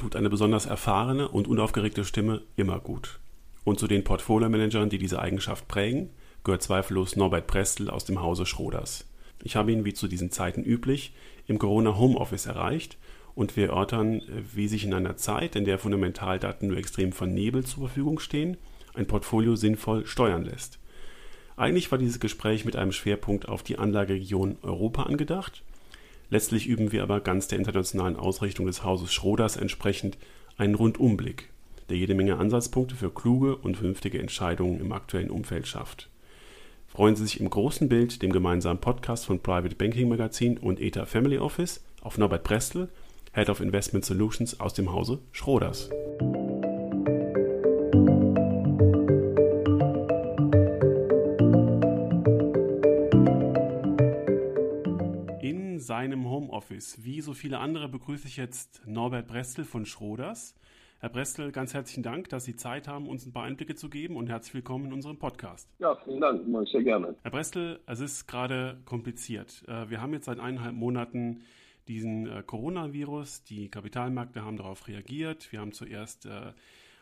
tut eine besonders erfahrene und unaufgeregte Stimme immer gut. Und zu den Portfolio-Managern, die diese Eigenschaft prägen, gehört zweifellos Norbert Prestel aus dem Hause Schroders. Ich habe ihn, wie zu diesen Zeiten üblich, im Corona Homeoffice erreicht und wir erörtern, wie sich in einer Zeit, in der Fundamentaldaten nur extrem vernebelt zur Verfügung stehen, ein Portfolio sinnvoll steuern lässt. Eigentlich war dieses Gespräch mit einem Schwerpunkt auf die Anlageregion Europa angedacht. Letztlich üben wir aber ganz der internationalen Ausrichtung des Hauses Schroders entsprechend einen Rundumblick, der jede Menge Ansatzpunkte für kluge und vernünftige Entscheidungen im aktuellen Umfeld schafft. Freuen Sie sich im großen Bild, dem gemeinsamen Podcast von Private Banking Magazin und ETA Family Office, auf Norbert Brestel, Head of Investment Solutions aus dem Hause Schroders. Homeoffice, wie so viele andere, begrüße ich jetzt Norbert Brestel von Schroders. Herr Brestel, ganz herzlichen Dank, dass Sie Zeit haben, uns ein paar Einblicke zu geben und herzlich willkommen in unserem Podcast. Ja, vielen Dank, sehr gerne. Herr Brestel, es ist gerade kompliziert. Äh, wir haben jetzt seit eineinhalb Monaten diesen äh, Coronavirus. Die Kapitalmärkte haben darauf reagiert. Wir haben zuerst äh,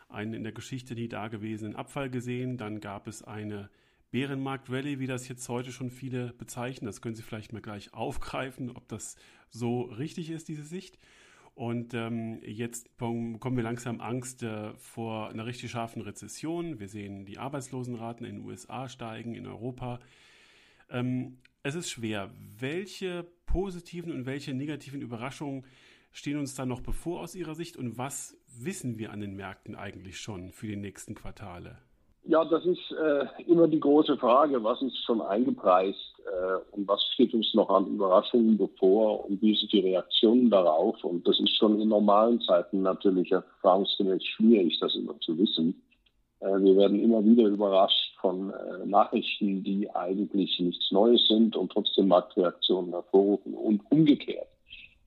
einen in der Geschichte nie dagewesenen Abfall gesehen. Dann gab es eine Bärenmarkt-Rallye, wie das jetzt heute schon viele bezeichnen. Das können Sie vielleicht mal gleich aufgreifen, ob das so richtig ist, diese Sicht. Und ähm, jetzt bekommen wir langsam Angst äh, vor einer richtig scharfen Rezession. Wir sehen die Arbeitslosenraten in den USA steigen, in Europa. Ähm, es ist schwer. Welche positiven und welche negativen Überraschungen stehen uns da noch bevor aus Ihrer Sicht und was wissen wir an den Märkten eigentlich schon für die nächsten Quartale? Ja, das ist äh, immer die große Frage, was ist schon eingepreist äh, und was steht uns noch an Überraschungen bevor und wie sind die Reaktionen darauf. Und das ist schon in normalen Zeiten natürlich erfahrungsgemäß schwierig, das immer zu wissen. Äh, wir werden immer wieder überrascht von äh, Nachrichten, die eigentlich nichts Neues sind und trotzdem Marktreaktionen hervorrufen und umgekehrt.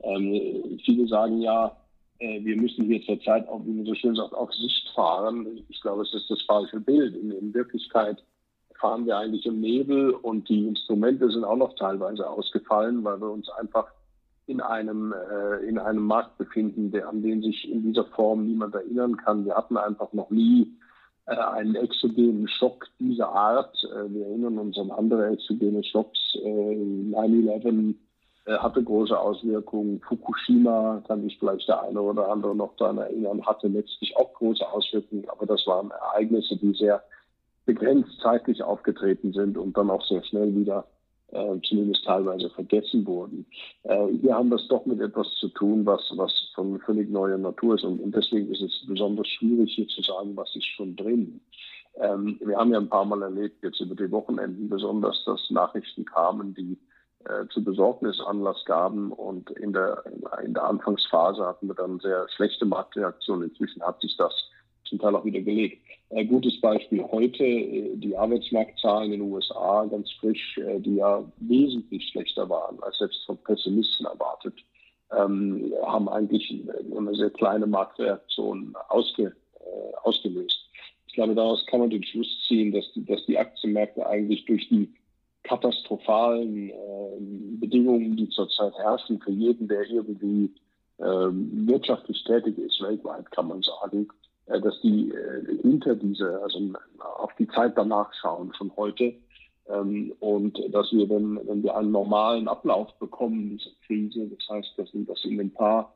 Ähm, viele sagen ja, wir müssen hier zurzeit auch, wie man so schön sagt, auf Sicht fahren. Ich glaube, es ist das falsche Bild. In, in Wirklichkeit fahren wir eigentlich im Nebel und die Instrumente sind auch noch teilweise ausgefallen, weil wir uns einfach in einem, äh, in einem Markt befinden, der, an den sich in dieser Form niemand erinnern kann. Wir hatten einfach noch nie äh, einen exogenen Schock dieser Art. Äh, wir erinnern uns an andere exogene Schocks. Äh, 9-11 äh, hatte große Auswirkungen. Fukushima, kann sich vielleicht der eine oder andere noch daran erinnern, hatte letztlich auch große Auswirkungen. Aber das waren Ereignisse, die sehr begrenzt zeitlich aufgetreten sind und dann auch sehr schnell wieder äh, zumindest teilweise vergessen wurden. Äh, hier haben es doch mit etwas zu tun, was, was von völlig neuer Natur ist. Und, und deswegen ist es besonders schwierig, hier zu sagen, was ist schon drin. Ähm, wir haben ja ein paar Mal erlebt, jetzt über die Wochenenden besonders, dass Nachrichten kamen, die äh, zu Besorgnis Anlass gaben. Und in der, in der Anfangsphase hatten wir dann sehr schlechte Marktreaktionen. Inzwischen hat sich das zum Teil auch wieder gelegt. Ein gutes Beispiel heute, äh, die Arbeitsmarktzahlen in den USA, ganz frisch, äh, die ja wesentlich schlechter waren als selbst von Pessimisten erwartet, ähm, haben eigentlich eine sehr kleine Marktreaktion ausge, äh, ausgelöst. Ich glaube, daraus kann man den Schluss ziehen, dass dass die Aktienmärkte eigentlich durch die katastrophalen äh, Bedingungen, die zurzeit herrschen, für jeden, der irgendwie äh, wirtschaftlich tätig ist, weltweit kann man sagen, äh, dass die äh, hinter diese, also auf die Zeit danach schauen, schon heute. Ähm, und dass wir, wenn, wenn wir einen normalen Ablauf bekommen, diese Krise, das heißt, dass das in ein paar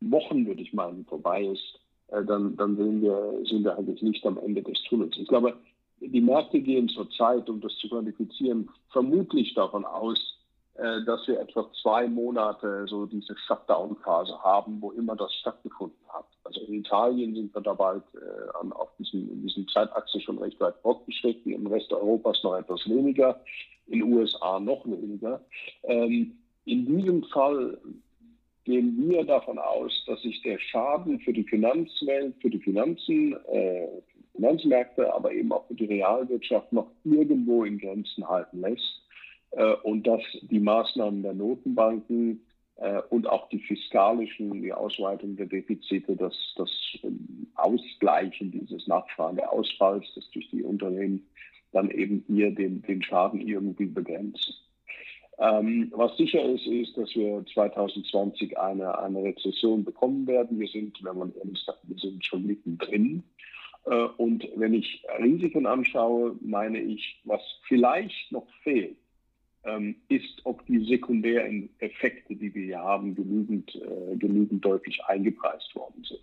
Wochen, würde ich meinen, vorbei ist, äh, dann, dann sehen wir, sind wir eigentlich nicht am Ende des Tunnels. Ich glaube, die Märkte gehen zurzeit, um das zu quantifizieren, vermutlich davon aus, äh, dass wir etwa zwei Monate so diese Shutdown-Phase haben, wo immer das stattgefunden hat. Also in Italien sind wir dabei äh, an, auf diesem, in diesem Zeitachse schon recht weit fortgeschritten, im Rest Europas noch etwas weniger, in den USA noch weniger. Ähm, in diesem Fall gehen wir davon aus, dass sich der Schaden für die Finanzwelt, für die Finanzen, äh, Finanzmärkte, aber eben auch die Realwirtschaft noch irgendwo in Grenzen halten lässt äh, und dass die Maßnahmen der Notenbanken äh, und auch die fiskalischen, die Ausweitung der Defizite, das, das ähm, Ausgleichen dieses Nachfrageausfalls, das durch die Unternehmen dann eben hier den, den Schaden irgendwie begrenzen. Ähm, was sicher ist, ist, dass wir 2020 eine, eine Rezession bekommen werden. Wir sind, wenn man ehrlich sagt, wir sind schon mittendrin. Äh, und wenn ich Risiken anschaue, meine ich, was vielleicht noch fehlt, ähm, ist, ob die sekundären Effekte, die wir hier haben, genügend, äh, genügend deutlich eingepreist worden sind.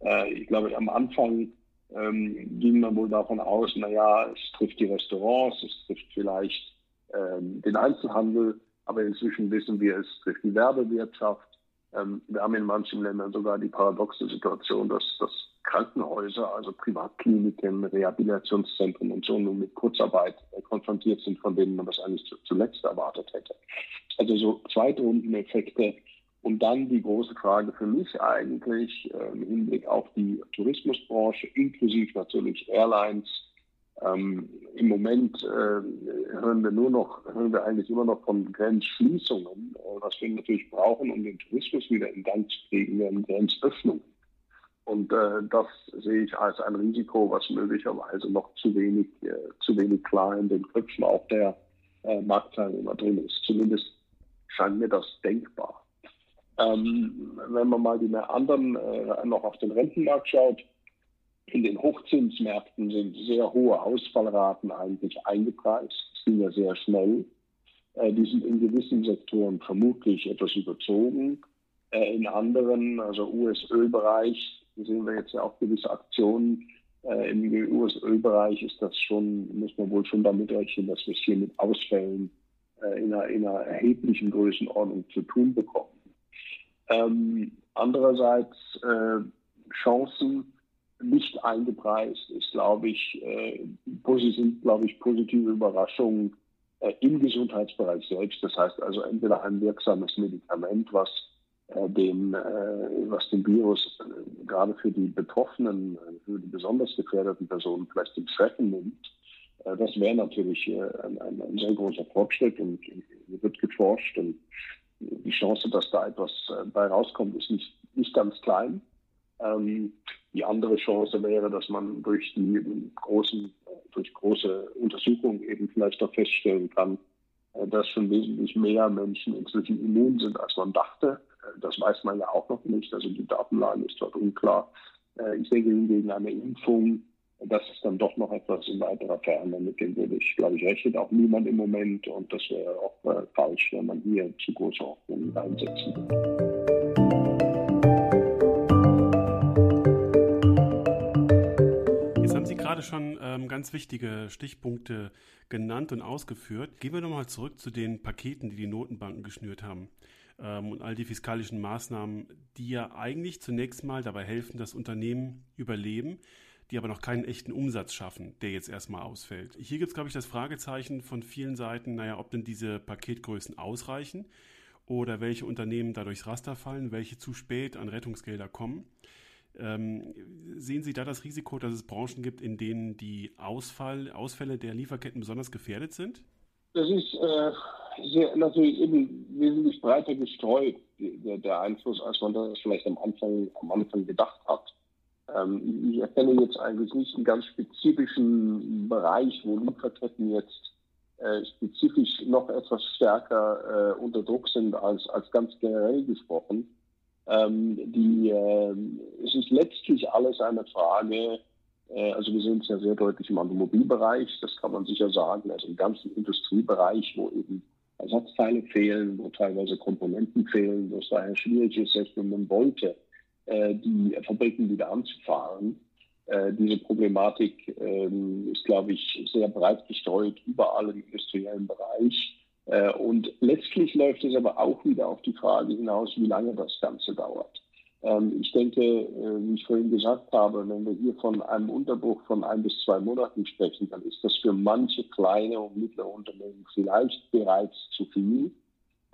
Äh, ich glaube, am Anfang ähm, ging man wohl davon aus, naja, es trifft die Restaurants, es trifft vielleicht ähm, den Einzelhandel, aber inzwischen wissen wir, es trifft die Werbewirtschaft. Ähm, wir haben in manchen Ländern sogar die paradoxe Situation, dass, dass Krankenhäuser, also Privatkliniken, Rehabilitationszentren und so nun mit Kurzarbeit äh, konfrontiert sind, von denen man das eigentlich zu, zuletzt erwartet hätte. Also so Zweitrundeneffekte und dann die große Frage für mich eigentlich äh, im Hinblick auf die Tourismusbranche, inklusive natürlich Airlines. Ähm, Im Moment äh, hören wir nur noch, hören wir eigentlich immer noch von Grenzschließungen. Äh, was wir natürlich brauchen, um den Tourismus wieder in Gang zu kriegen, werden Grenzöffnungen. Und äh, das sehe ich als ein Risiko, was möglicherweise noch zu wenig, äh, zu wenig klar in den Köpfen auch der äh, Marktteilnehmer drin ist. Zumindest scheint mir das denkbar. Ähm, wenn man mal die anderen äh, noch auf den Rentenmarkt schaut, in den Hochzinsmärkten sind sehr hohe Ausfallraten eigentlich eingepreist, sind ja sehr schnell. Äh, die sind in gewissen Sektoren vermutlich etwas überzogen. Äh, in anderen, also US-Ölbereich, sehen wir jetzt ja auch gewisse Aktionen. Äh, Im US-Ölbereich ist das schon, muss man wohl schon damit rechnen, dass wir es hier mit Ausfällen in, einer, in einer erheblichen Größenordnung zu tun bekommen. Ähm, andererseits Chancen nicht eingepreist ist, glaube ich, äh, sind, glaube ich, positive Überraschungen äh, im Gesundheitsbereich selbst. Das heißt also entweder ein wirksames Medikament, was äh, dem, äh, was den Virus gerade für die Betroffenen, für die besonders gefährdeten Personen vielleicht den Schrecken nimmt. Das wäre natürlich ein, ein, ein, sehr großer Fortschritt und wird geforscht und die Chance, dass da etwas bei rauskommt, ist nicht, nicht ganz klein. Ähm, die andere Chance wäre, dass man durch die großen, durch große Untersuchungen eben vielleicht auch feststellen kann, äh, dass schon wesentlich mehr Menschen inzwischen immun sind, als man dachte. Äh, das weiß man ja auch noch nicht. Also die Datenlage ist dort unklar. Ich denke hingegen eine Impfung das ist dann doch noch etwas in weiterer Ferne, mit dem würde ich, glaube ich, rechnet auch niemand im Moment und das wäre auch äh, falsch, wenn man hier zu große Hoffnungen einsetzen würde. Ähm, ganz wichtige Stichpunkte genannt und ausgeführt. Gehen wir nochmal zurück zu den Paketen, die die Notenbanken geschnürt haben ähm, und all die fiskalischen Maßnahmen, die ja eigentlich zunächst mal dabei helfen, dass Unternehmen überleben die aber noch keinen echten Umsatz schaffen, der jetzt erstmal ausfällt. Hier gibt es, glaube ich, das Fragezeichen von vielen Seiten, naja, ob denn diese Paketgrößen ausreichen oder welche Unternehmen da durchs Raster fallen, welche zu spät an Rettungsgelder kommen. Ähm, sehen Sie da das Risiko, dass es Branchen gibt, in denen die Ausfall, Ausfälle der Lieferketten besonders gefährdet sind? Das ist äh, sehr, natürlich eben wesentlich breiter gestreut, der, der Einfluss, als man das vielleicht am Anfang, am Anfang gedacht hat. Ähm, ich erkenne jetzt eigentlich nicht einen ganz spezifischen Bereich, wo Lieferketten jetzt äh, spezifisch noch etwas stärker äh, unter Druck sind als, als ganz generell gesprochen. Ähm, die, äh, es ist letztlich alles eine Frage, äh, also wir sehen es ja sehr deutlich im Automobilbereich, das kann man sicher sagen, also im ganzen Industriebereich, wo eben Ersatzteile fehlen, wo teilweise Komponenten fehlen, wo es daher schwierig ist, selbst wenn man wollte, äh, die Fabriken wieder anzufahren. Äh, diese Problematik ähm, ist, glaube ich, sehr breit gestreut überall im industriellen Bereich. Äh, und letztlich läuft es aber auch wieder auf die Frage hinaus, wie lange das Ganze dauert. Ähm, ich denke, wie ich vorhin gesagt habe, wenn wir hier von einem Unterbruch von ein bis zwei Monaten sprechen, dann ist das für manche kleine und mittlere Unternehmen vielleicht bereits zu viel.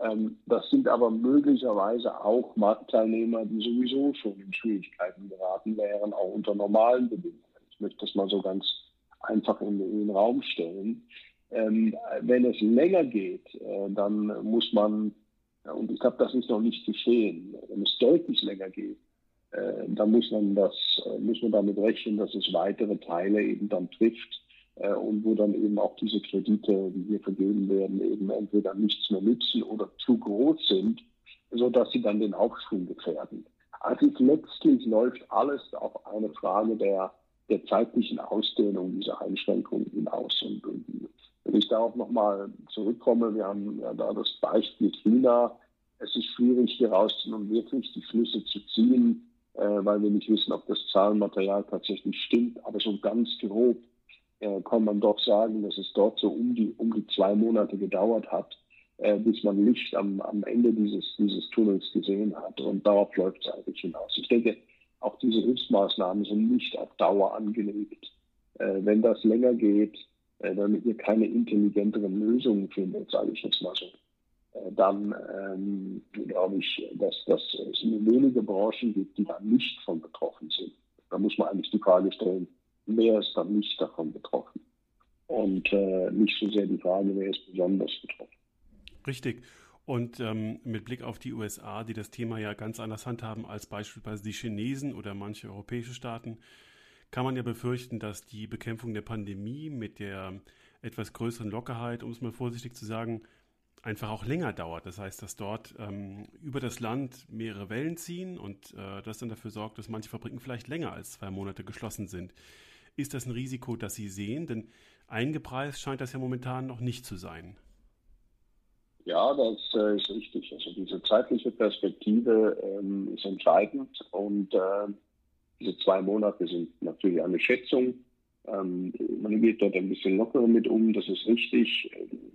Ähm, das sind aber möglicherweise auch Marktteilnehmer, die sowieso schon in Schwierigkeiten geraten wären, auch unter normalen Bedingungen. Ich möchte das mal so ganz einfach in, in den Raum stellen. Ähm, wenn es länger geht, äh, dann muss man, und ich glaube, das ist noch nicht geschehen, wenn es deutlich länger geht, äh, dann muss man das, äh, muss man damit rechnen, dass es weitere Teile eben dann trifft, äh, und wo dann eben auch diese Kredite, die hier vergeben werden, eben entweder nichts mehr nützen oder zu groß sind, sodass sie dann den Aufschwung gefährden. Also letztlich läuft alles auf eine Frage der, der zeitlichen Ausdehnung dieser Einschränkungen hinaus. Und, darauf nochmal zurückkomme, wir haben ja da das Beispiel China. Es ist schwierig, hieraus nun wirklich die Schlüsse zu ziehen, äh, weil wir nicht wissen, ob das Zahlenmaterial tatsächlich stimmt. Aber so ganz grob äh, kann man doch sagen, dass es dort so um die, um die zwei Monate gedauert hat, äh, bis man Licht am, am Ende dieses, dieses Tunnels gesehen hat. Und darauf läuft es eigentlich hinaus. Ich denke, auch diese Hilfsmaßnahmen sind nicht auf Dauer angelegt. Äh, wenn das länger geht, äh, damit ihr keine intelligenteren Lösungen findet, sage ich jetzt mal so, äh, dann ähm, glaube ich, dass, dass es nur wenige Branchen gibt, die da nicht von betroffen sind. Da muss man eigentlich die Frage stellen, wer ist dann nicht davon betroffen? Und äh, nicht so sehr die Frage, wer ist besonders betroffen. Richtig. Und ähm, mit Blick auf die USA, die das Thema ja ganz anders handhaben als beispielsweise die Chinesen oder manche europäische Staaten, kann man ja befürchten, dass die Bekämpfung der Pandemie mit der etwas größeren Lockerheit, um es mal vorsichtig zu sagen, einfach auch länger dauert. Das heißt, dass dort ähm, über das Land mehrere Wellen ziehen und äh, das dann dafür sorgt, dass manche Fabriken vielleicht länger als zwei Monate geschlossen sind. Ist das ein Risiko, das Sie sehen? Denn eingepreist scheint das ja momentan noch nicht zu sein. Ja, das äh, ist richtig. Also diese zeitliche Perspektive ähm, ist entscheidend und äh, diese zwei Monate sind natürlich eine Schätzung. Ähm, man geht dort ein bisschen lockerer mit um, das ist richtig.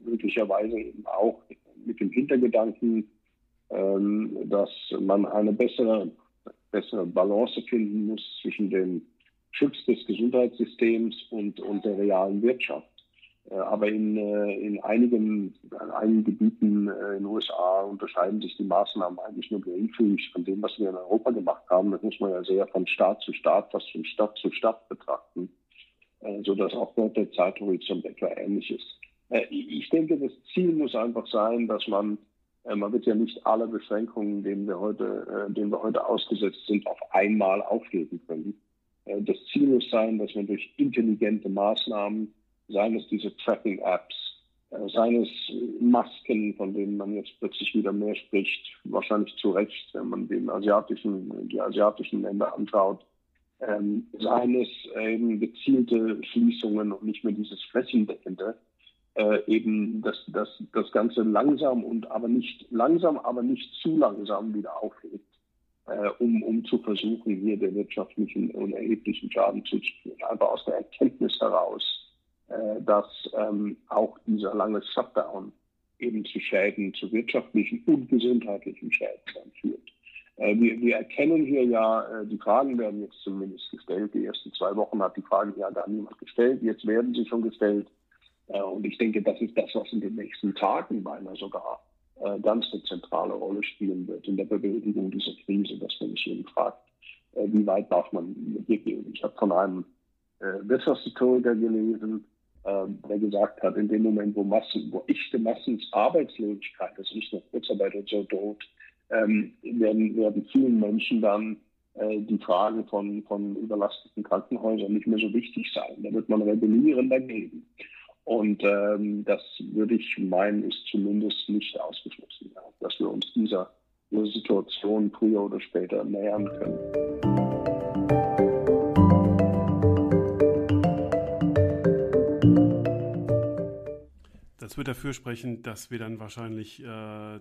Möglicherweise eben auch mit dem Hintergedanken, ähm, dass man eine bessere, bessere Balance finden muss zwischen dem Schutz des Gesundheitssystems und, und der realen Wirtschaft. Äh, aber in, äh, in, einigen, in einigen Gebieten äh, in den USA unterscheiden sich die Maßnahmen eigentlich nur geringfügig von dem, was wir in Europa gemacht haben. Das muss man ja sehr von Staat zu Staat, fast von Stadt zu Stadt betrachten, sodass auch dort der Zeithorizont etwa ähnlich ist. Ich denke, das Ziel muss einfach sein, dass man, man wird ja nicht alle Beschränkungen, denen wir heute, denen wir heute ausgesetzt sind, auf einmal aufgeben können. Das Ziel muss sein, dass man durch intelligente Maßnahmen seien es diese Tracking-Apps, äh, seien es Masken, von denen man jetzt plötzlich wieder mehr spricht, wahrscheinlich zu Recht, wenn man den asiatischen, die asiatischen Länder anschaut, ähm, seien es eben gezielte Schließungen und nicht mehr dieses flächendeckende, äh, eben das, das, das Ganze langsam und aber nicht langsam, aber nicht zu langsam wieder aufhebt, äh, um, um zu versuchen, hier der wirtschaftlichen und erheblichen Schaden zuzuführen. Einfach aus der Erkenntnis heraus, äh, dass ähm, auch dieser lange Shutdown eben zu Schäden, zu wirtschaftlichen und gesundheitlichen Schäden führt. Äh, wir, wir, erkennen hier ja, äh, die Fragen werden jetzt zumindest gestellt. Die ersten zwei Wochen hat die Fragen ja gar niemand gestellt. Jetzt werden sie schon gestellt. Äh, und ich denke, das ist das, was in den nächsten Tagen beinahe sogar äh, ganz eine zentrale Rolle spielen wird in der Bewältigung dieser Krise, dass man sich eben fragt, äh, wie weit darf man hier gehen. Ich habe von einem Wirtschaftshistoriker gelesen, ähm, der gesagt hat, in dem Moment, wo Massen, wo echte Massensarbeitslosigkeit, also nicht nur Kurzarbeit und so droht, ähm, werden, werden vielen Menschen dann äh, die Fragen von, von überlasteten Krankenhäusern nicht mehr so wichtig sein. Da wird man rebellieren dagegen. Und ähm, das würde ich meinen, ist zumindest nicht ausgeschlossen, dass wir uns dieser, dieser Situation früher oder später nähern können. Das wird dafür sprechen, dass wir dann wahrscheinlich äh,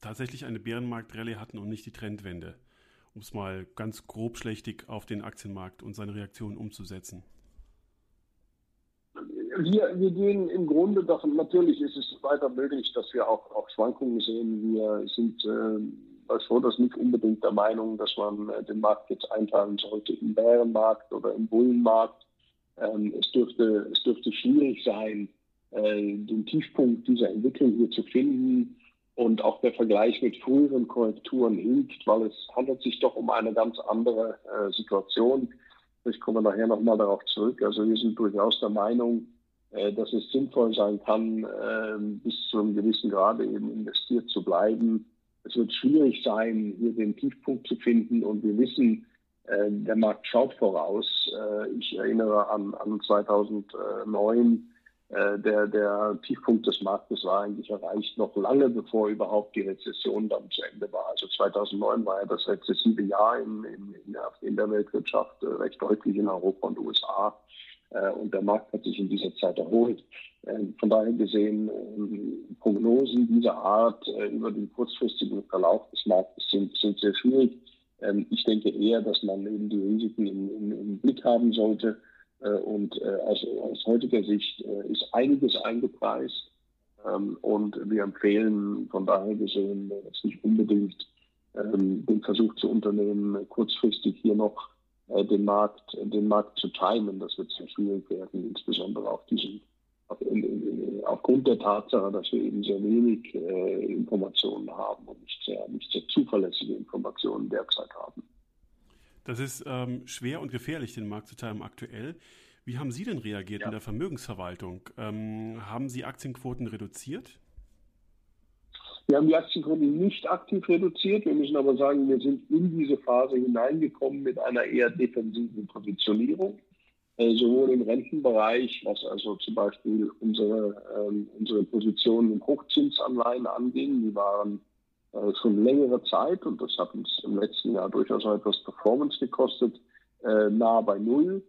tatsächlich eine Bärenmarkt-Rallye hatten und nicht die Trendwende, um es mal ganz grobschlächtig auf den Aktienmarkt und seine Reaktionen umzusetzen. Wir, wir gehen im Grunde davon, natürlich ist es weiter möglich, dass wir auch, auch Schwankungen sehen. Wir sind äh, bei Schroders nicht unbedingt der Meinung, dass man äh, den Markt jetzt einteilen sollte im Bärenmarkt oder im Bullenmarkt. Ähm, es, dürfte, es dürfte schwierig sein, äh, den Tiefpunkt dieser Entwicklung hier zu finden. Und auch der Vergleich mit früheren Korrekturen hinkt, weil es handelt sich doch um eine ganz andere äh, Situation. Ich komme nachher nochmal darauf zurück. Also wir sind durchaus der Meinung, äh, dass es sinnvoll sein kann, äh, bis zu einem gewissen Grade eben investiert zu bleiben. Es wird schwierig sein, hier den Tiefpunkt zu finden. Und wir wissen, der Markt schaut voraus. ich erinnere an, an 2009, der, der Tiefpunkt des Marktes war eigentlich erreicht noch lange bevor überhaupt die Rezession dann zu Ende war. Also 2009 war ja das rezessive Jahr in, in, in der Weltwirtschaft recht deutlich in Europa und USA. Äh, und der Markt hat sich in dieser Zeit erholt. Ähm, von daher gesehen, ähm, Prognosen dieser Art äh, über den kurzfristigen Verlauf des Marktes sind, sind sehr schwierig. Ähm, ich denke eher, dass man eben die Risiken im, im, im Blick haben sollte. Äh, und aus, aus heutiger Sicht ist einiges eingepreist. Und wir empfehlen von daher gesehen, jetzt nicht unbedingt den Versuch zu unternehmen, kurzfristig hier noch äh, den Markt, den Markt zu timen. Das wird sehr schwierig werden, insbesondere auf in, aufgrund der Tatsache, dass wir eben sehr wenig äh, Informationen haben und nicht sehr, nicht sehr zuverlässige Informationen derzeit haben. Das ist ähm, schwer und gefährlich, den Markt zu timen aktuell. Wie haben Sie denn reagiert ja. in der Vermögensverwaltung? Ähm, haben Sie Aktienquoten reduziert? Wir haben die Aktienquote nicht aktiv reduziert. Wir müssen aber sagen, wir sind in diese Phase hineingekommen mit einer eher defensiven Positionierung. Äh, sowohl im Rentenbereich, was also zum Beispiel unsere, ähm, unsere Positionen in Hochzinsanleihen anging, die waren äh, schon längere Zeit, und das hat uns im letzten Jahr durchaus etwas Performance gekostet, äh, nahe bei Null.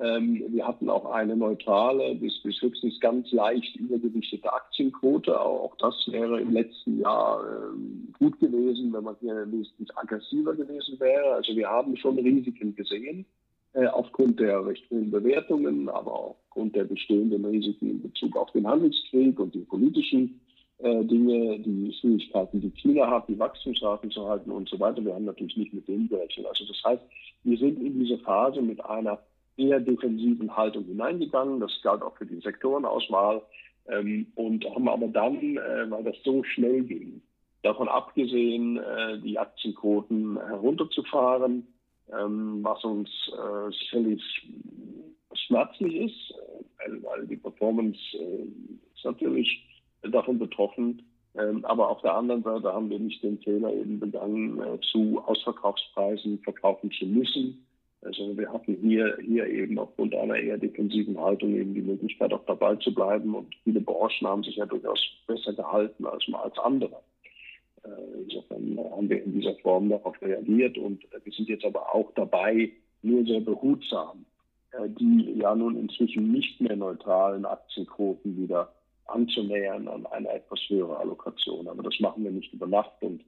Ähm, wir hatten auch eine neutrale bis, bis höchstens ganz leicht übergewichtete Aktienquote. Auch das wäre im letzten Jahr ähm, gut gewesen, wenn man hier wesentlich aggressiver gewesen wäre. Also wir haben schon Risiken gesehen äh, aufgrund der recht hohen Bewertungen, aber auch aufgrund der bestehenden Risiken in Bezug auf den Handelskrieg und die politischen äh, Dinge, die Schwierigkeiten, die China hat, die Wachstumsraten zu halten und so weiter. Wir haben natürlich nicht mit denen gerechnet. Also das heißt, wir sind in diese Phase mit einer eher defensiven Haltung hineingegangen. Das galt auch für die Sektorenauswahl. Ähm, und haben aber dann, äh, weil das so schnell ging, davon abgesehen, äh, die Aktienquoten herunterzufahren, ähm, was uns äh, sicherlich schmerzlich ist, äh, weil, weil die Performance äh, ist natürlich davon betroffen. Ähm, aber auf der anderen Seite haben wir nicht den Fehler eben begangen, äh, zu Ausverkaufspreisen verkaufen zu müssen also wir hatten hier, hier eben aufgrund einer eher defensiven Haltung eben die Möglichkeit, auch dabei zu bleiben. Und viele Branchen haben sich ja durchaus besser gehalten als mal als andere. Äh, insofern haben wir in dieser Form darauf reagiert und wir sind jetzt aber auch dabei, nur sehr behutsam, äh, die ja nun inzwischen nicht mehr neutralen Aktienquoten wieder anzunähern an eine etwas höhere Allokation. Aber das machen wir nicht über Nacht und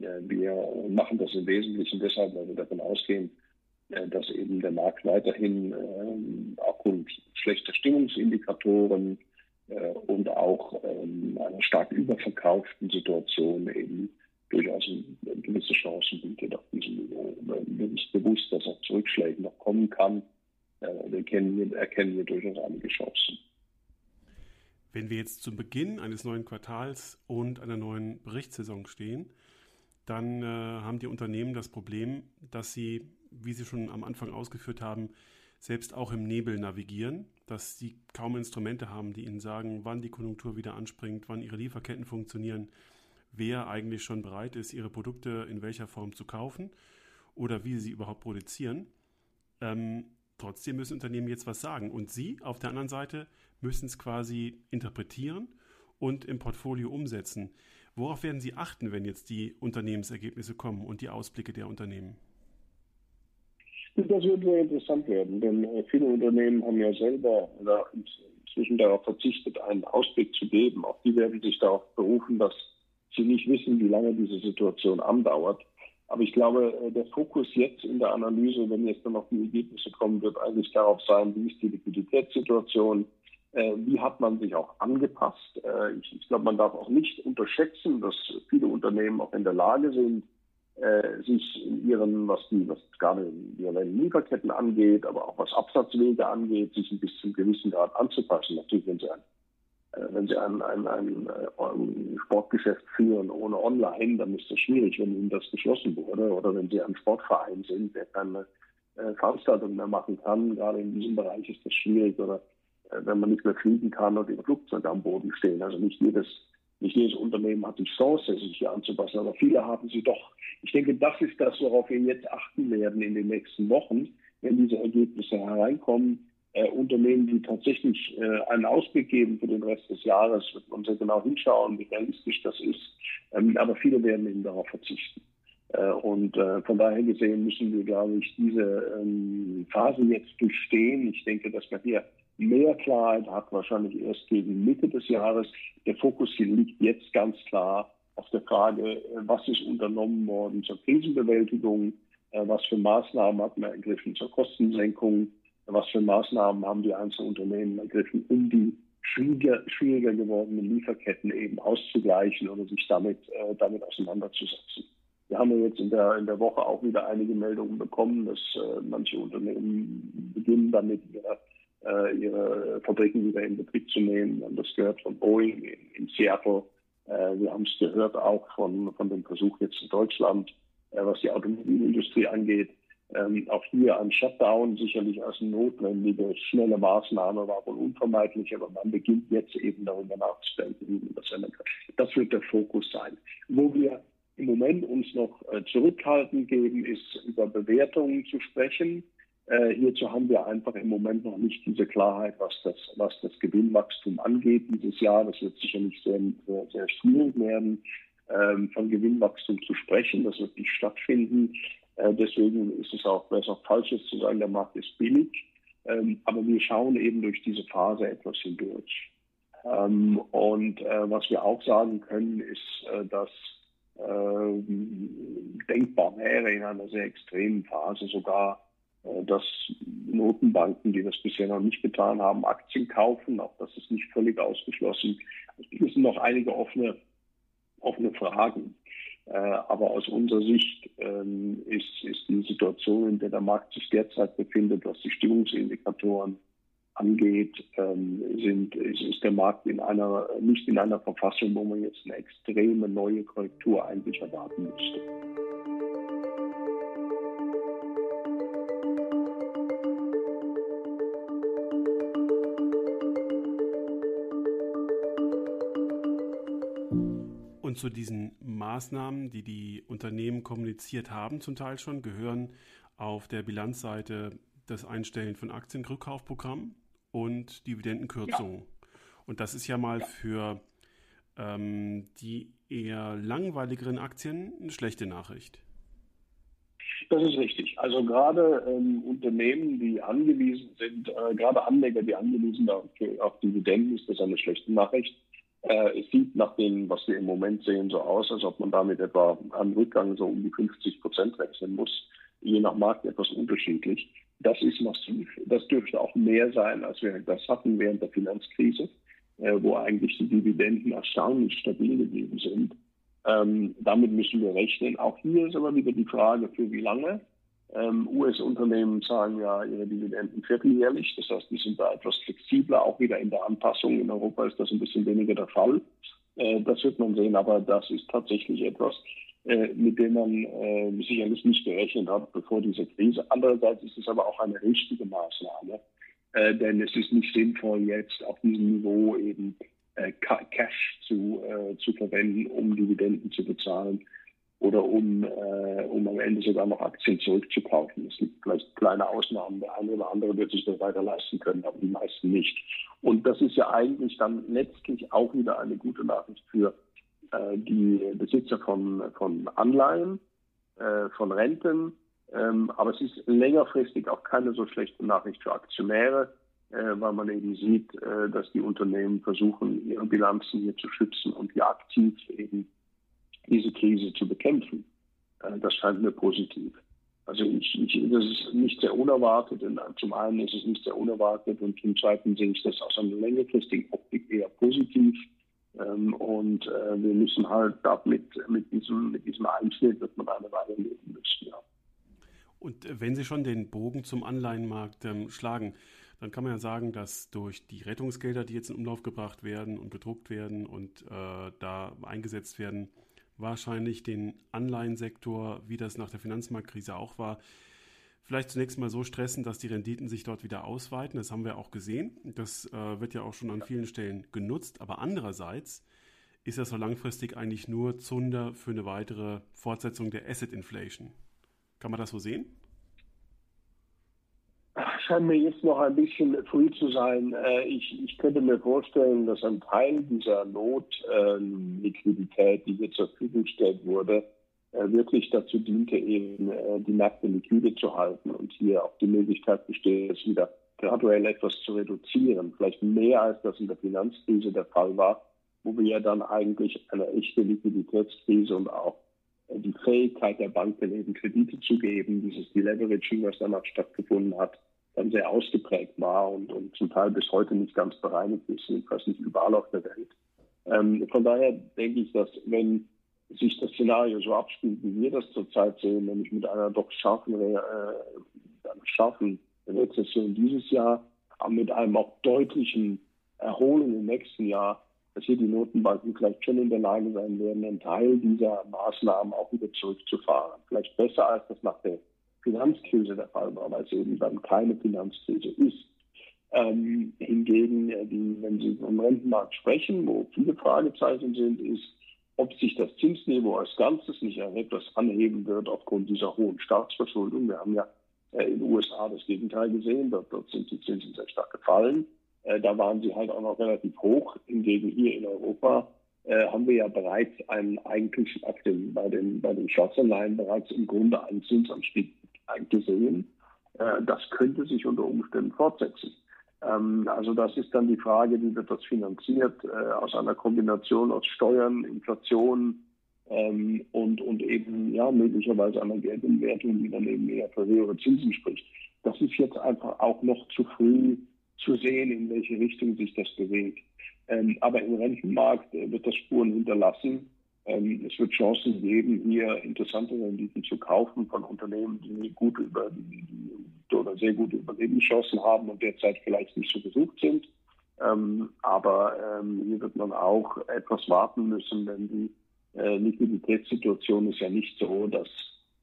äh, wir machen das im Wesentlichen deshalb, weil wir davon ausgehen, äh, dass eben der Markt weiterhin äh, aufgrund schlechter Stimmungsindikatoren äh, und auch ähm, einer stark überverkauften Situation eben durchaus gewisse Chancen bietet auf diesem Niveau. Mir ist bewusst, dass auch Zurückschläge noch kommen kann. Wir erkennen hier durchaus einige Chancen. Wenn wir jetzt zum Beginn eines neuen Quartals und einer neuen Berichtssaison stehen, dann äh, haben die Unternehmen das Problem, dass sie wie Sie schon am Anfang ausgeführt haben, selbst auch im Nebel navigieren, dass sie kaum Instrumente haben, die ihnen sagen, wann die Konjunktur wieder anspringt, wann ihre Lieferketten funktionieren, wer eigentlich schon bereit ist, ihre Produkte in welcher Form zu kaufen oder wie sie überhaupt produzieren. Ähm, trotzdem müssen Unternehmen jetzt was sagen. Und Sie auf der anderen Seite müssen es quasi interpretieren und im Portfolio umsetzen. Worauf werden Sie achten, wenn jetzt die Unternehmensergebnisse kommen und die Ausblicke der Unternehmen? Das wird sehr interessant werden, denn äh, viele Unternehmen haben ja selber oder inzwischen darauf verzichtet, einen Ausblick zu geben. Auch die werden sich darauf berufen, dass sie nicht wissen, wie lange diese Situation andauert. Aber ich glaube, äh, der Fokus jetzt in der Analyse, wenn jetzt dann noch die Ergebnisse kommen, wird eigentlich darauf sein, wie ist die Liquiditätssituation, äh, wie hat man sich auch angepasst. Ich glaube, man darf auch nicht unterschätzen, dass viele Unternehmen auch in der Lage sind, äh, sich in ihren, was die, was gerade ihre Lieferketten angeht, aber auch was Absatzwege angeht, sich ein bis zum gewissen Grad anzupassen. Natürlich, wenn sie ein, äh, wenn sie ein, ein, ein, ein Sportgeschäft führen ohne Online, dann ist das schwierig, wenn ihnen das geschlossen wurde. Oder wenn sie ein Sportverein sind, der keine äh, Veranstaltungen mehr machen kann. Gerade in diesem Bereich ist das schwierig. Oder äh, wenn man nicht mehr fliegen kann und ihre Flugzeuge am Boden stehen. Also nicht jedes Nicht jedes Unternehmen hat die Chance, sich hier anzupassen, aber viele haben sie doch. Ich denke, das ist das, worauf wir jetzt achten werden in den nächsten Wochen, wenn diese Ergebnisse hereinkommen. Äh, Unternehmen, die tatsächlich äh, einen Ausblick geben für den Rest des Jahres, wird man sehr genau hinschauen, wie realistisch das ist. Ähm, aber viele werden eben darauf verzichten. Äh, und äh, von daher gesehen müssen wir, glaube ich, diese ähm, Phase jetzt durchstehen. Ich denke, dass man hier mehr Klarheit hat, wahrscheinlich erst gegen Mitte des Jahres. Der Fokus hier liegt jetzt ganz klar auf der Frage, äh, was ist unternommen worden zur Krisenbewältigung, was für Maßnahmen hat man ergriffen zur Kostensenkung, was für Maßnahmen haben die einzelnen Unternehmen ergriffen, um die schwieriger, schwieriger gewordenen Lieferketten eben auszugleichen oder sich damit, äh, damit auseinanderzusetzen. Wir haben ja jetzt in der, in der Woche auch wieder einige Meldungen bekommen, dass äh, manche Unternehmen beginnen damit, ihre, äh, ihre Fabriken wieder in Betrieb zu nehmen. Wir haben das gehört von Boeing in, in Seattle. Äh, wir haben es gehört auch von, von dem Versuch jetzt in Deutschland, äh, was die Automobilindustrie angeht. Ähm, auch hier ein Shutdown sicherlich als notwendige, schnelle Maßnahme war wohl unvermeidlich, aber man beginnt jetzt eben darüber nachzudenken, das wird der Fokus sein. Wo wir im Moment uns noch äh, zurückhalten geben, ist über Bewertungen zu sprechen. Äh, hierzu haben wir einfach im Moment noch nicht diese Klarheit, was das, was das Gewinnwachstum angeht dieses Jahr. Das wird sicherlich sehr, sehr, sehr schwierig werden, ähm, von Gewinnwachstum zu sprechen. Das wird nicht stattfinden. Äh, deswegen ist es auch besser falsch ist zu sagen, der Markt ist billig. Ähm, aber wir schauen eben durch diese Phase etwas hindurch. Ähm, und äh, was wir auch sagen können, ist, äh, dass äh, denkbar wäre in einer sehr extremen Phase sogar, dass Notenbanken, die das bisher noch nicht getan haben, Aktien kaufen. Auch das ist nicht völlig ausgeschlossen. Es sind noch einige offene, offene Fragen. Äh, aber aus unserer Sicht ähm, ist, ist die Situation, in der der Markt sich derzeit befindet, was die Stimmungsindikatoren angeht, ähm, sind, ist, der Markt in einer, nicht in einer Verfassung, wo man jetzt eine extreme neue Korrektur eigentlich erwarten müsste. Und zu diesen Maßnahmen, die die Unternehmen kommuniziert haben, zum Teil schon, gehören auf der Bilanzseite das Einstellen von Aktienrückkaufprogrammen und Dividendenkürzungen. Ja. Und das ist ja mal ja. für ähm, die eher langweiligeren Aktien eine schlechte Nachricht. Das ist richtig. Also gerade ähm, Unternehmen, die angewiesen sind, äh, gerade Anleger, die angewiesen sind auf, auf Dividenden, ist das eine schlechte Nachricht. Äh, es sieht nach dem, was wir im Moment sehen, so aus, als ob man damit etwa einen Rückgang so um die 50 Prozent rechnen muss, je nach Markt etwas unterschiedlich. Das ist massiv. Das dürfte auch mehr sein, als wir das hatten während der Finanzkrise, äh, wo eigentlich die Dividenden erstaunlich stabil geblieben sind. Ähm, damit müssen wir rechnen. Auch hier ist aber wieder die Frage, für wie lange. Ähm, US-Unternehmen zahlen ja ihre Dividenden vierteljährlich. Das heißt, die sind da etwas flexibler, auch wieder in der Anpassung. In Europa ist das ein bisschen weniger der Fall. Äh, das wird man sehen, aber das ist tatsächlich etwas, äh, mit dem man äh, sicherlich nicht gerechnet hat bevor diese Krise. Andererseits ist es aber auch eine richtige Maßnahme, äh, denn es ist nicht sinnvoll, jetzt auf diesem Niveau eben äh, Cash zu, äh, zu verwenden, um Dividenden zu bezahlen oder um, äh, um am Ende sogar noch Aktien zurückzukaufen. Es gibt vielleicht kleine Ausnahmen. Der eine oder andere wird sich das weiter leisten können, aber die meisten nicht. Und das ist ja eigentlich dann letztlich auch wieder eine gute Nachricht für äh, die Besitzer von, von Anleihen, äh, von Renten. Ähm, aber es ist längerfristig auch keine so schlechte Nachricht für Aktionäre, äh, weil man eben sieht, äh, dass die Unternehmen versuchen, ihre Bilanzen hier zu schützen und hier aktiv eben diese Krise zu bekämpfen. Äh, das scheint mir positiv. Also ich, ich, das ist nicht sehr unerwartet. Denn zum einen ist es nicht sehr unerwartet und zum zweiten sehe ich das aus einer längerfristigen Optik eher positiv. Ähm, und äh, wir müssen halt damit, mit diesem, mit diesem Einschnitt wird man eine Weile leben müssen, ja. Und äh, wenn Sie schon den Bogen zum Anleihenmarkt ähm, schlagen, dann kann man ja sagen, dass durch die Rettungsgelder, die jetzt in Umlauf gebracht werden und gedruckt werden und äh, da eingesetzt werden, wahrscheinlich den Anleihensektor, wie das nach der Finanzmarktkrise auch war, vielleicht zunächst mal so stressen, dass die Renditen sich dort wieder ausweiten. Das haben wir auch gesehen. Das äh, wird ja auch schon an vielen Stellen genutzt. Aber andererseits ist das so langfristig eigentlich nur Zunder für eine weitere Fortsetzung der Asset Inflation. Kann man das so sehen? Scheint mir jetzt noch ein bisschen früh zu sein. Äh, ich, ich könnte mir vorstellen, dass ein Teil dieser Notliquidität, die hier zur Verfügung gestellt wurde, äh, wirklich dazu diente, eben äh, die Märkte liquide zu halten und hier auch die Möglichkeit besteht, es wieder graduell etwas zu reduzieren. Vielleicht mehr als das in der Finanzkrise der Fall war, wo wir ja dann eigentlich eine echte Liquiditätskrise und auch die Fähigkeit der Banken eben Kredite zu geben, dieses Deleveraging, was danach stattgefunden hat, dann sehr ausgeprägt war und, und zum Teil bis heute nicht ganz bereinigt ist, jedenfalls nicht überall auf der Welt. Ähm, von daher denke ich, dass wenn sich das Szenario so abspielt, wie wir das zurzeit sehen, nämlich mit einer doch scharfen, äh, einer scharfen Rezession dieses Jahr, aber mit einem auch deutlichen Erholung im nächsten Jahr, dass hier die Notenbanken vielleicht schon in der Lage sein werden, einen Teil dieser Maßnahmen auch wieder zurückzufahren. Vielleicht besser als das nach der Finanzkrise der Fall war, weil es eben dann keine Finanzkrise ist. Ähm, hingegen, äh, die, wenn Sie vom Rentenmarkt sprechen, wo viele Fragezeichen sind, ist, ob sich das Zinsniveau als Ganzes nicht etwas anheben wird aufgrund dieser hohen Staatsverschuldung. Wir haben ja äh, in den USA das Gegenteil gesehen. Dort, dort sind die Zinsen sehr stark gefallen. Äh, da waren sie halt auch noch relativ hoch. Hingegen hier in Europa äh, haben wir ja bereits einen eigentlich bei den, bei den Staatsanleihen bereits im Grunde einen Zinsanstieg gesehen. Äh, das könnte sich unter Umständen fortsetzen. Ähm, also das ist dann die Frage, wie wird das finanziert äh, aus einer Kombination aus Steuern, Inflation ähm, und, und eben ja möglicherweise einer Geldumwertung, die dann eben eher für höhere Zinsen spricht. Das ist jetzt einfach auch noch zu früh zu sehen, in welche Richtung sich das bewegt. Ähm, aber im Rentenmarkt äh, wird das Spuren hinterlassen. Ähm, es wird Chancen geben, hier interessante Renditen zu kaufen von Unternehmen, die gut über oder sehr gute Überlebenschancen haben und derzeit vielleicht nicht so gesucht sind. Ähm, aber ähm, hier wird man auch etwas warten müssen, denn die äh, Liquiditätssituation ist ja nicht so, dass,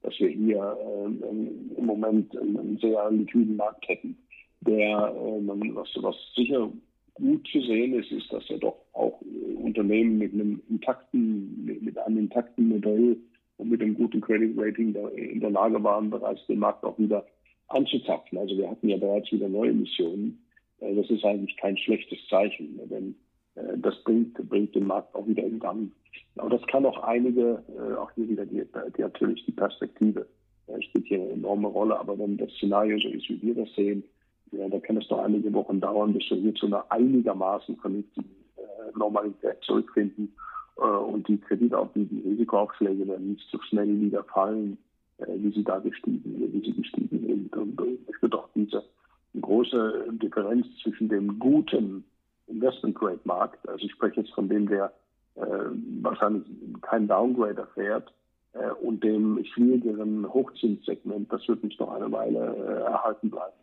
dass wir hier im Moment einen sehr liquiden Markt hätten, der, äh, was, was sicher gut zu sehen ist, ist, dass ja doch auch Unternehmen mit einem intakten, mit einem intakten Modell und mit einem guten Credit Rating in der Lage waren, bereits den Markt auch wieder anzuzapfen. Also wir hatten ja bereits wieder neue Emissionen. Äh, das ist eigentlich kein schlechtes Zeichen, denn äh, das bringt, bringt den Markt auch wieder in Gang. Aber das kann auch einige, äh, auch hier wieder die, die natürlich die Perspektive spielt hier eine enorme Rolle. Aber wenn das Szenario so ist, wie wir das sehen, ja, da kann es doch einige Wochen dauern, bis wir hier zu einer einigermaßen vernünftigen äh, Normalität zurückfinden äh, und die Kreditauf die, die Risikoaufschläge dann nicht so schnell wieder fallen, äh, wie sie da gestiegen, wie sie gestiegen sind. Und äh, ich würde auch diese große Differenz zwischen dem guten Investment-Grade-Markt, also ich spreche jetzt von dem, der äh, wahrscheinlich kein Downgrade erfährt, äh, und dem schwierigeren Hochzinssegment, das wird uns noch eine Weile äh, erhalten bleiben.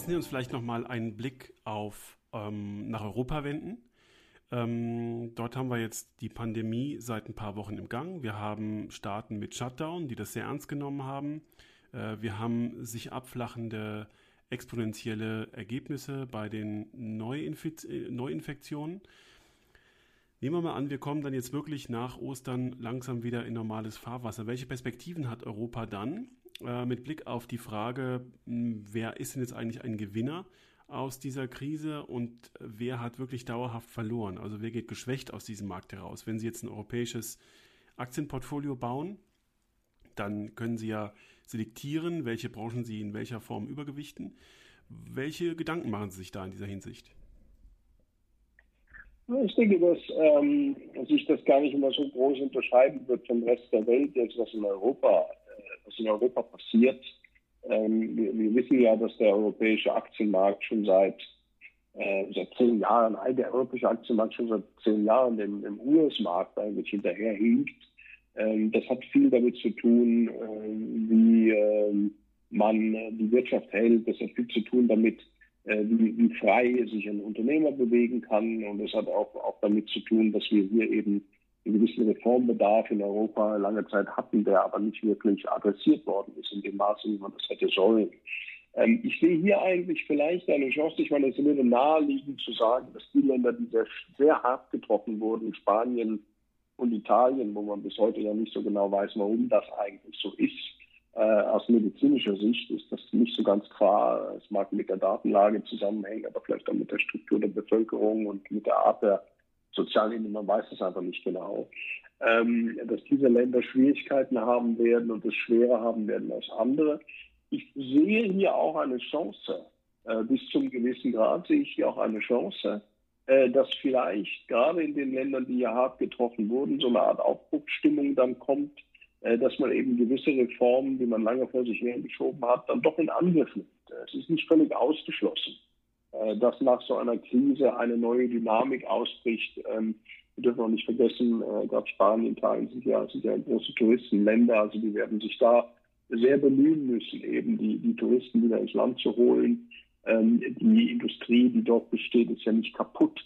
Lassen Sie uns vielleicht noch mal einen Blick auf ähm, nach Europa wenden. Ähm, dort haben wir jetzt die Pandemie seit ein paar Wochen im Gang. Wir haben Staaten mit Shutdown, die das sehr ernst genommen haben. Äh, wir haben sich abflachende exponentielle Ergebnisse bei den Neuinfiz Neuinfektionen. Nehmen wir mal an, wir kommen dann jetzt wirklich nach Ostern langsam wieder in normales Fahrwasser. Welche Perspektiven hat Europa dann? Äh, mit Blick auf die Frage, hm, wer ist denn jetzt eigentlich ein Gewinner aus dieser Krise und wer hat wirklich dauerhaft verloren? Also wer geht geschwächt aus diesem Markt heraus? Wenn Sie jetzt ein europäisches Aktienportfolio bauen, dann können Sie ja selektieren, welche Branchen Sie in welcher Form übergewichten. Welche Gedanken machen Sie sich da in dieser Hinsicht? Ich denke, dass ähm, sich das gar nicht immer so groß unterscheiden wird vom Rest der Welt, jetzt was in Europa was in Europa passiert. Ähm, wir, wir, wissen ja, dass der europäische Aktienmarkt schon seit, äh, seit zehn Jahren, der europäische Aktienmarkt schon seit zehn Jahren dem, dem US-Markt eigentlich hinterherhinkt. Ähm, das hat viel damit zu tun, äh, wie äh, man die Wirtschaft hält. Das hat viel zu tun damit, äh, wie, wie frei sich ein Unternehmer bewegen kann. Und es hat auch, auch damit zu tun, dass wir hier eben einen gewissen Reformbedarf in Europa lange Zeit hatten, der aber nicht wirklich adressiert worden ist in dem Maße, wie man das hätte sollen. Ähm, ich sehe hier eigentlich vielleicht eine Chance. Ich meine, es würde naheliegend zu sagen, dass die Länder, die sehr, sehr hart getroffen wurden, Spanien und Italien, wo man bis heute ja nicht so genau weiß, warum das eigentlich so ist, äh, aus medizinischer Sicht ist das nicht so ganz klar. Es mag mit der Datenlage zusammenhängen, aber vielleicht auch mit der Struktur der Bevölkerung und mit der Art der Sozialebene, man weiß es einfach nicht genau. Ähm, dass diese Länder Schwierigkeiten haben werden und es schwerer haben werden als andere. Ich sehe hier auch eine Chance. Äh, bis zum gewissen Grad sehe ich hier auch eine Chance, äh, dass vielleicht gerade in den Ländern, die ja hart getroffen wurden, so eine Art Aufbruchsstimmung dann kommt, äh, dass man eben gewisse Reformen, die man lange vor sich hergeschoben hat, dann doch in Angriff nimmt. Es ist nicht völlig ausgeschlossen, dass nach so einer Krise eine neue Dynamik ausbricht. Ähm, wir dürfen auch nicht vergessen, äh, gerade Spanien, Italien sind ja, sind ja große Touristenländer, also die werden sich da sehr bemühen müssen, eben die, die Touristen wieder ins Land zu holen. Ähm, die Industrie, die dort besteht, ist ja nicht kaputt,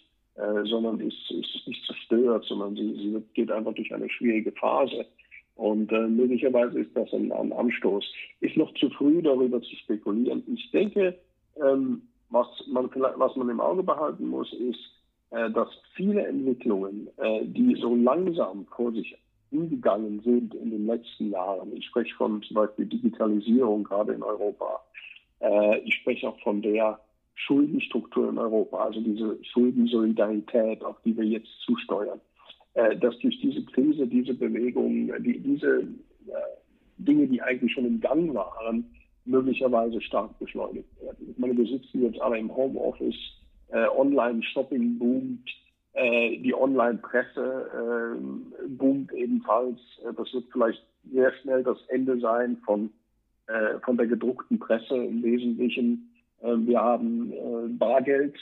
sondern ist, ist nicht zerstört, sondern sie, sie geht einfach durch eine schwierige Phase. Und äh, möglicherweise ist das ein, ein, Anstoß. Ist noch zu früh, darüber zu spekulieren. Ich denke, ähm, was, man, was man im Auge behalten muss, ist, äh, dass viele Entwicklungen, äh, die so langsam vor sich hingegangen sind in den letzten Jahren, ich spreche von zum Beispiel Digitalisierung gerade in Europa, äh, ich spreche auch von der Schuldenstruktur in Europa, also diese Schuldensolidarität, auf die wir jetzt zusteuern dass durch diese Krise, diese Bewegung, die, diese Dinge, die eigentlich schon im Gang waren, möglicherweise stark beschleunigt werden. Ich meine, wir sitzen jetzt alle im Homeoffice, äh, Online-Shopping boomt, äh, die Online-Presse äh, boomt ebenfalls. Äh, das wird vielleicht sehr schnell das Ende sein von, äh, von der gedruckten Presse im Wesentlichen. Ähm, wir haben äh, Bargeld.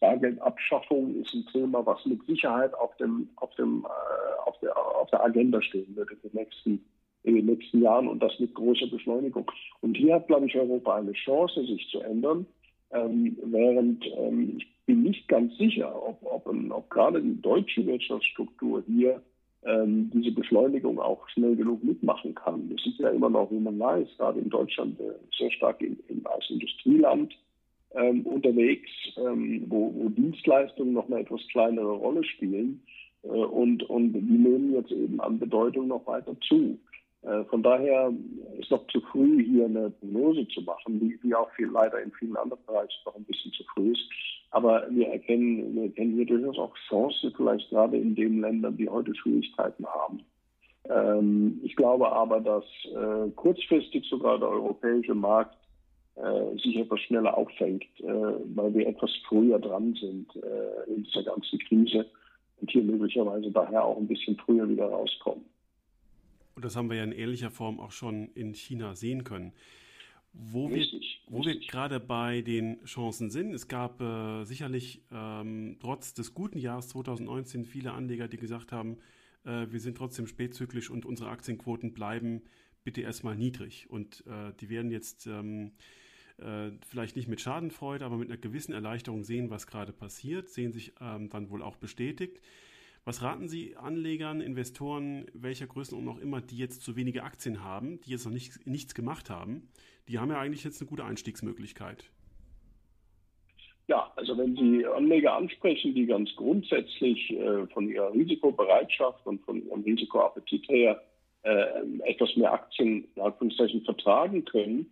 Bargeldabschaffung ist ein Thema, was mit Sicherheit auf dem, auf dem, äh, auf der, auf der Agenda stehen wird in den nächsten, in den nächsten Jahren und das mit großer Beschleunigung. Und hier hat, glaube ich, Europa eine Chance, sich zu ändern. Ähm, während ähm, ich bin nicht ganz sicher, ob, ob, ob gerade die deutsche Wirtschaftsstruktur hier ähm, diese Beschleunigung auch schnell genug mitmachen kann. Das ist ja immer noch, wie man weiß, gerade in Deutschland äh, sehr stark in, in, als Industrieland ähm, unterwegs, ähm, wo, wo, Dienstleistungen noch eine etwas kleinere Rolle spielen. Äh, und, und die nehmen jetzt eben an Bedeutung noch weiter zu. Äh, von daher ist noch zu früh, hier eine Prognose zu machen, wie auch viel, leider in vielen anderen Bereichen noch ein bisschen zu früh ist. Aber wir erkennen, wir erkennen hier durchaus auch Chancen, vielleicht gerade in den Ländern, die heute Schwierigkeiten haben. Ähm, ich glaube aber, dass äh, kurzfristig sogar der europäische Markt äh, sich etwas schneller auffängt, äh, weil wir etwas früher dran sind äh, in dieser ganzen Krise und hier möglicherweise daher auch ein bisschen früher wieder rauskommen. Und das haben wir ja in ähnlicher Form auch schon in China sehen können. Wo richtig, wir, wo wir gerade bei den Chancen sind, es gab äh, sicherlich ähm, trotz des guten Jahres 2019 viele Anleger, die gesagt haben, äh, wir sind trotzdem spätzyklisch und unsere Aktienquoten bleiben bitte erstmal niedrig. Und äh, die werden jetzt ähm, äh, vielleicht nicht mit Schadenfreude, aber mit einer gewissen Erleichterung sehen, was gerade passiert, sehen sich ähm, dann wohl auch bestätigt. Was raten Sie Anlegern, Investoren, welcher Größenordnung auch immer, die jetzt zu wenige Aktien haben, die jetzt noch nicht, nichts gemacht haben? Die haben ja eigentlich jetzt eine gute Einstiegsmöglichkeit. Ja, also wenn Sie Anleger ansprechen, die ganz grundsätzlich äh, von ihrer Risikobereitschaft und von ihrem Risikoappetit her äh, etwas mehr Aktien in Anführungszeichen vertragen können,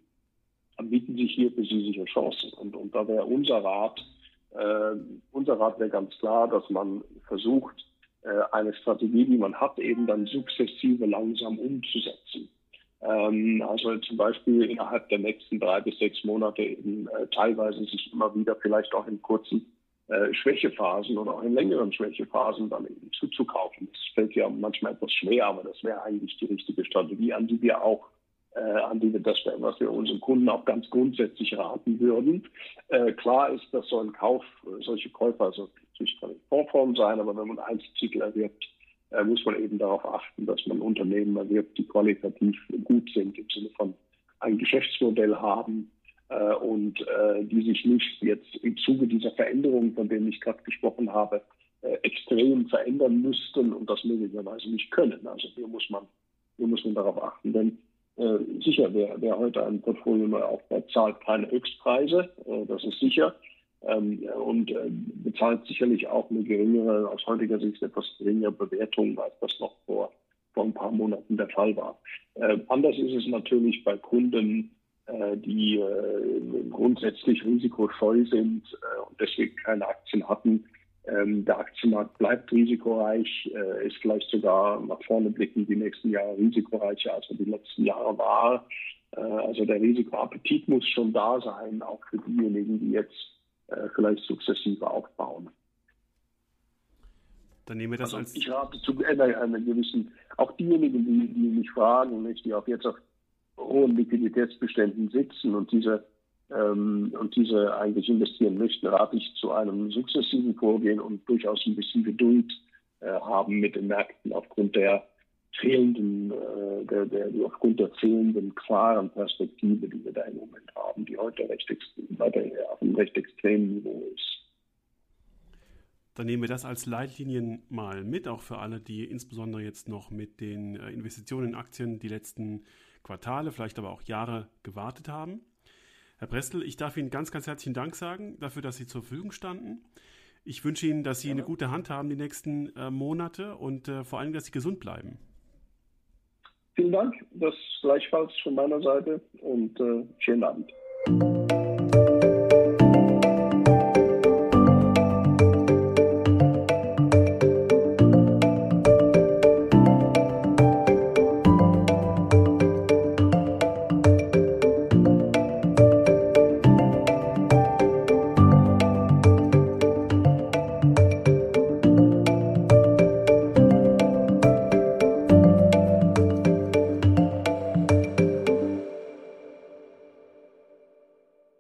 dann bieten sich hier für Sie sicher Chancen. Und, und da wäre unser Rat, äh, unser Rat wäre ganz klar, dass man versucht, eine Strategie, die man hat, eben dann sukzessive langsam umzusetzen. Ähm, also zum Beispiel innerhalb der nächsten drei bis sechs Monate eben äh, teilweise sich immer wieder vielleicht auch in kurzen äh, Schwächephasen oder auch in längeren Schwächephasen dann eben zuzukaufen. Das fällt ja manchmal etwas schwer, aber das wäre eigentlich die richtige Strategie, an die wir auch äh, an die wir das, was wir unseren Kunden auch ganz grundsätzlich raten würden. Äh, klar ist, dass so ein Kauf, solche Käufer, also natürlich kann in Vorform sein, aber wenn man Einzeltitel erwirbt, äh, muss man eben darauf achten, dass man Unternehmen erwirbt, die qualitativ gut sind, im Sinne von ein Geschäftsmodell haben äh, und äh, die sich nicht jetzt im Zuge dieser Veränderungen, von denen ich gerade gesprochen habe, äh, extrem verändern müssten und das möglicherweise nicht können. Also hier muss man, hier muss man darauf achten, denn äh, sicher, wer, wer heute ein Portfolio neu aufbaut, zahlt keine Höchstpreise, äh, das ist sicher, ähm, und äh, bezahlt sicherlich auch eine geringere, aus heutiger Sicht etwas geringere Bewertung, als das noch vor, vor ein paar Monaten der Fall war. Äh, anders ist es natürlich bei Kunden, äh, die grundsätzlich risikoscheu sind und deswegen keine Aktien hatten, ähm, der Aktienmarkt bleibt risikoreich, äh, ist vielleicht sogar nach vorne blicken die nächsten Jahre risikoreicher, als er die letzten Jahre war. Äh, also der Risikoappetit muss schon da sein, auch für diejenigen, die jetzt äh, vielleicht sukzessive aufbauen. Dann nehmen wir das also als. Ich rate zu einer, einer gewissen, auch diejenigen, die, die mich fragen, nicht, die auch jetzt auf hohen Liquiditätsbeständen sitzen und diese ähm, und diese eigentlich investieren möchten, rate ich zu einem sukzessiven Vorgehen und durchaus ein bisschen Geduld äh, haben mit den Märkten aufgrund der fehlenden, äh, der, der, aufgrund der fehlenden klaren Perspektive, die wir da im Moment haben, die heute recht extrem, weiter auf einem recht extremen Niveau ist. Dann nehmen wir das als Leitlinien mal mit, auch für alle, die insbesondere jetzt noch mit den äh, Investitionen in Aktien die letzten Quartale, vielleicht aber auch Jahre gewartet haben. Herr Brestel, ich darf Ihnen ganz, ganz herzlichen Dank sagen dafür, dass Sie zur Verfügung standen. Ich wünsche Ihnen, dass Sie ja. eine gute Hand haben die nächsten äh, Monate und äh, vor allem, dass Sie gesund bleiben. Vielen Dank, das gleichfalls von meiner Seite und äh, schönen Abend.